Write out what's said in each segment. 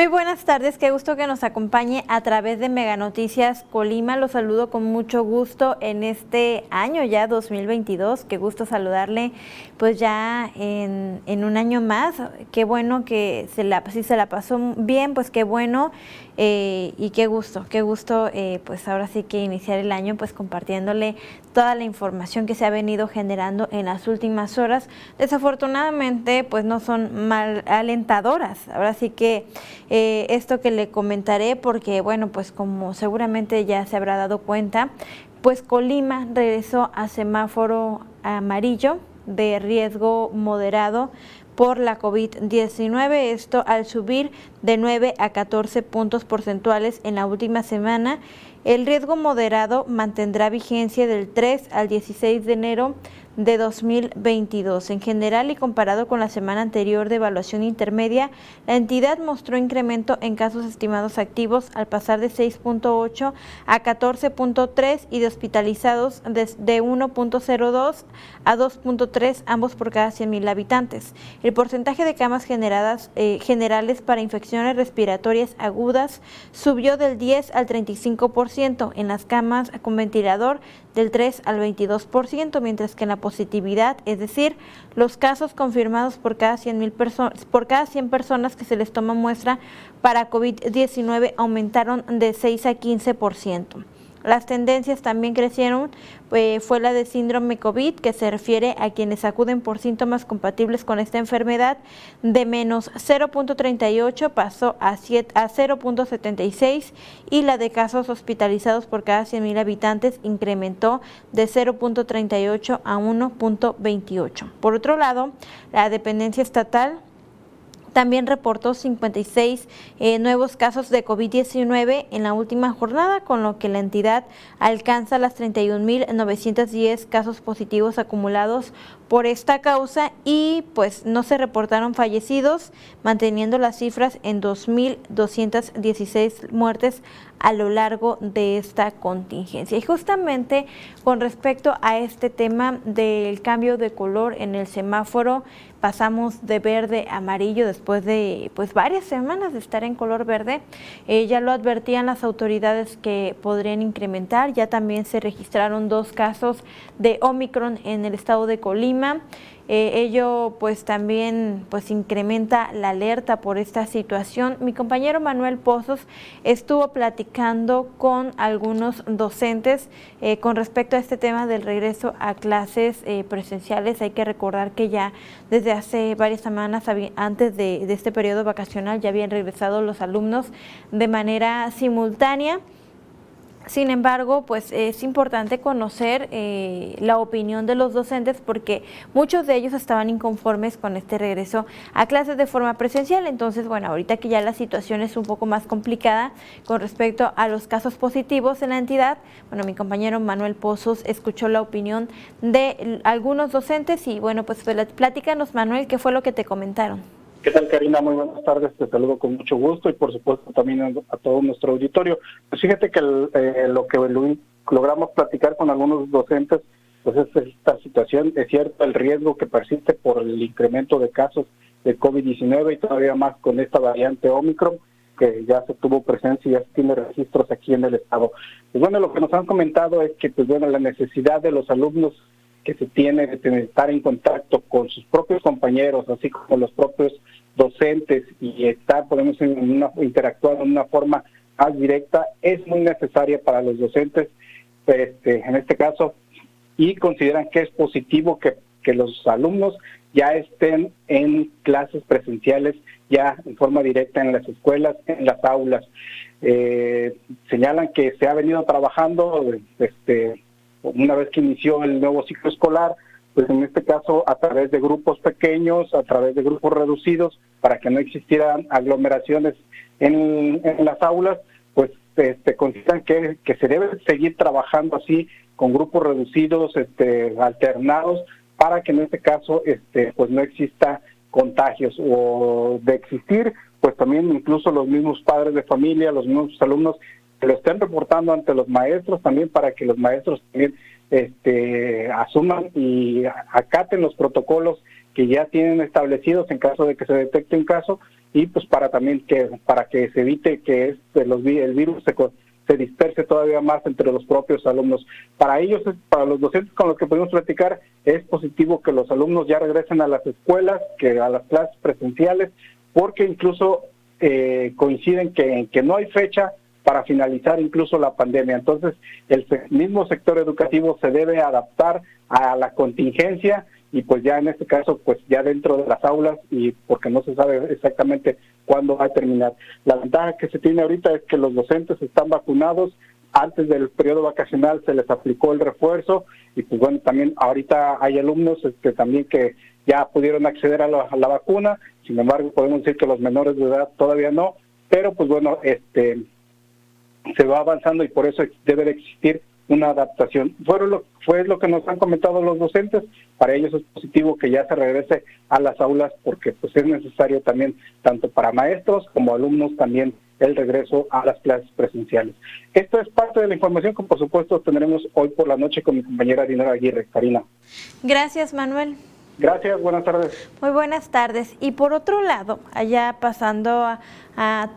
Muy buenas tardes, qué gusto que nos acompañe a través de Mega Noticias Colima. Los saludo con mucho gusto en este año ya 2022. Qué gusto saludarle pues ya en, en un año más. Qué bueno que se la, si se la pasó bien, pues qué bueno. Eh, y qué gusto, qué gusto, eh, pues ahora sí que iniciar el año pues compartiéndole toda la información que se ha venido generando en las últimas horas. Desafortunadamente pues no son mal alentadoras. Ahora sí que eh, esto que le comentaré porque bueno pues como seguramente ya se habrá dado cuenta, pues Colima regresó a semáforo amarillo de riesgo moderado por la COVID-19, esto al subir de 9 a 14 puntos porcentuales en la última semana. El riesgo moderado mantendrá vigencia del 3 al 16 de enero de 2022. En general y comparado con la semana anterior de evaluación intermedia, la entidad mostró incremento en casos estimados activos al pasar de 6.8 a 14.3 y de hospitalizados de 1.02 a 2.3, ambos por cada 100.000 habitantes. El porcentaje de camas generadas, eh, generales para infecciones respiratorias agudas subió del 10 al 35%, en las camas con ventilador del 3 al 22%, mientras que en la positividad, es decir, los casos confirmados por cada 100, personas, por cada 100 personas que se les toma muestra para COVID-19 aumentaron de 6 a 15%. Las tendencias también crecieron, eh, fue la de síndrome COVID, que se refiere a quienes acuden por síntomas compatibles con esta enfermedad, de menos 0.38 pasó a, a 0.76 y la de casos hospitalizados por cada 100.000 habitantes incrementó de 0.38 a 1.28. Por otro lado, la dependencia estatal también reportó 56 eh, nuevos casos de COVID-19 en la última jornada, con lo que la entidad alcanza las 31.910 casos positivos acumulados por esta causa y pues no se reportaron fallecidos, manteniendo las cifras en 2.216 muertes a lo largo de esta contingencia. Y justamente con respecto a este tema del cambio de color en el semáforo, pasamos de verde a amarillo después de pues varias semanas de estar en color verde. Eh, ya lo advertían las autoridades que podrían incrementar. Ya también se registraron dos casos de Omicron en el estado de Colima. Eh, ello pues también pues incrementa la alerta por esta situación. Mi compañero Manuel Pozos estuvo platicando con algunos docentes eh, con respecto a este tema del regreso a clases eh, presenciales. Hay que recordar que ya desde hace varias semanas antes de este periodo vacacional ya habían regresado los alumnos de manera simultánea. Sin embargo, pues es importante conocer eh, la opinión de los docentes porque muchos de ellos estaban inconformes con este regreso a clases de forma presencial. Entonces, bueno, ahorita que ya la situación es un poco más complicada con respecto a los casos positivos en la entidad, bueno, mi compañero Manuel Pozos escuchó la opinión de algunos docentes y bueno, pues platícanos Manuel, ¿qué fue lo que te comentaron? ¿Qué tal, Karina? Muy buenas tardes. Te saludo con mucho gusto y, por supuesto, también a, todo nuestro auditorio. Pues fíjate que eh, lo que logramos platicar con algunos docentes, pues es esta situación. Es cierto el riesgo que persiste por el incremento de casos de COVID-19 y todavía más con esta variante Omicron que ya se tuvo presencia y ya se tiene registros aquí en el estado. Pues bueno, lo que nos han comentado es que, pues bueno, la necesidad de los alumnos que se tiene de estar en contacto con sus propios compañeros, así como los propios docentes y estar, podemos interactuar de una forma más directa, es muy necesaria para los docentes, este, en este caso, y consideran que es positivo que, que los alumnos ya estén en clases presenciales, ya en forma directa en las escuelas, en las aulas. Eh, señalan que se ha venido trabajando este, una vez que inició el nuevo ciclo escolar, pues en este caso a través de grupos pequeños, a través de grupos reducidos, para que no existieran aglomeraciones en, las aulas, pues este, consideran que, se debe seguir trabajando así con grupos reducidos, este, alternados, para que en este caso este, pues no exista contagios o de existir, pues también incluso los mismos padres de familia, los mismos alumnos lo estén reportando ante los maestros también para que los maestros también este, asuman y acaten los protocolos que ya tienen establecidos en caso de que se detecte un caso y pues para también que para que se evite que este, los, el virus se, se disperse todavía más entre los propios alumnos. Para ellos, para los docentes con los que podemos platicar, es positivo que los alumnos ya regresen a las escuelas, que a las clases presenciales, porque incluso eh, coinciden que, que no hay fecha para finalizar incluso la pandemia. Entonces, el mismo sector educativo se debe adaptar a la contingencia y pues ya en este caso, pues ya dentro de las aulas y porque no se sabe exactamente cuándo va a terminar. La ventaja que se tiene ahorita es que los docentes están vacunados, antes del periodo vacacional se les aplicó el refuerzo y pues bueno, también ahorita hay alumnos este, también que ya pudieron acceder a la, a la vacuna, sin embargo podemos decir que los menores de edad todavía no, pero pues bueno, este se va avanzando y por eso debe de existir una adaptación. Fue lo, fue lo que nos han comentado los docentes, para ellos es positivo que ya se regrese a las aulas porque pues es necesario también, tanto para maestros como alumnos también, el regreso a las clases presenciales. Esto es parte de la información que por supuesto tendremos hoy por la noche con mi compañera Dinora Aguirre. Karina. Gracias, Manuel. Gracias, buenas tardes. Muy buenas tardes. Y por otro lado, allá pasando a,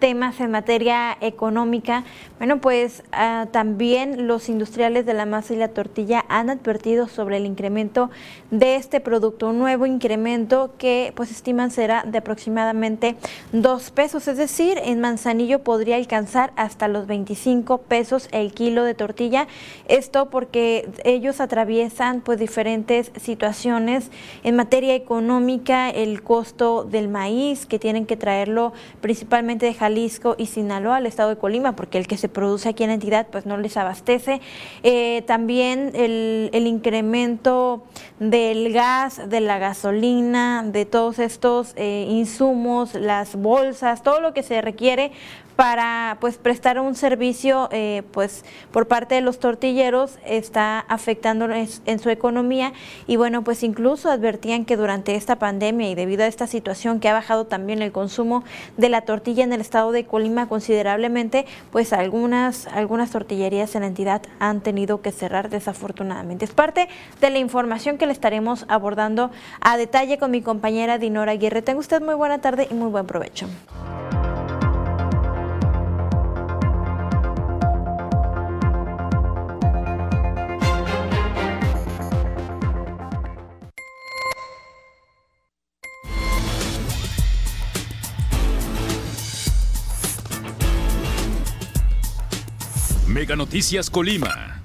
temas en materia económica, bueno, pues ah, también los industriales de la masa y la tortilla han advertido sobre el incremento de este producto, un nuevo incremento que pues estiman será de aproximadamente dos pesos, es decir, en Manzanillo podría alcanzar hasta los 25 pesos el kilo de tortilla, esto porque ellos atraviesan pues diferentes situaciones materia económica, el costo del maíz que tienen que traerlo principalmente de Jalisco y Sinaloa al estado de Colima, porque el que se produce aquí en la entidad pues no les abastece. Eh, también el, el, incremento del gas, de la gasolina, de todos estos eh, insumos, las bolsas, todo lo que se requiere para pues prestar un servicio eh, pues por parte de los tortilleros está afectando en su economía. Y bueno pues incluso advertían que durante esta pandemia y debido a esta situación que ha bajado también el consumo de la tortilla en el estado de Colima considerablemente pues algunas algunas tortillerías en la entidad han tenido que cerrar desafortunadamente. Es parte de la información que le estaremos abordando a detalle con mi compañera Dinora Aguirre. Tenga usted muy buena tarde y muy buen provecho Noticias Colima.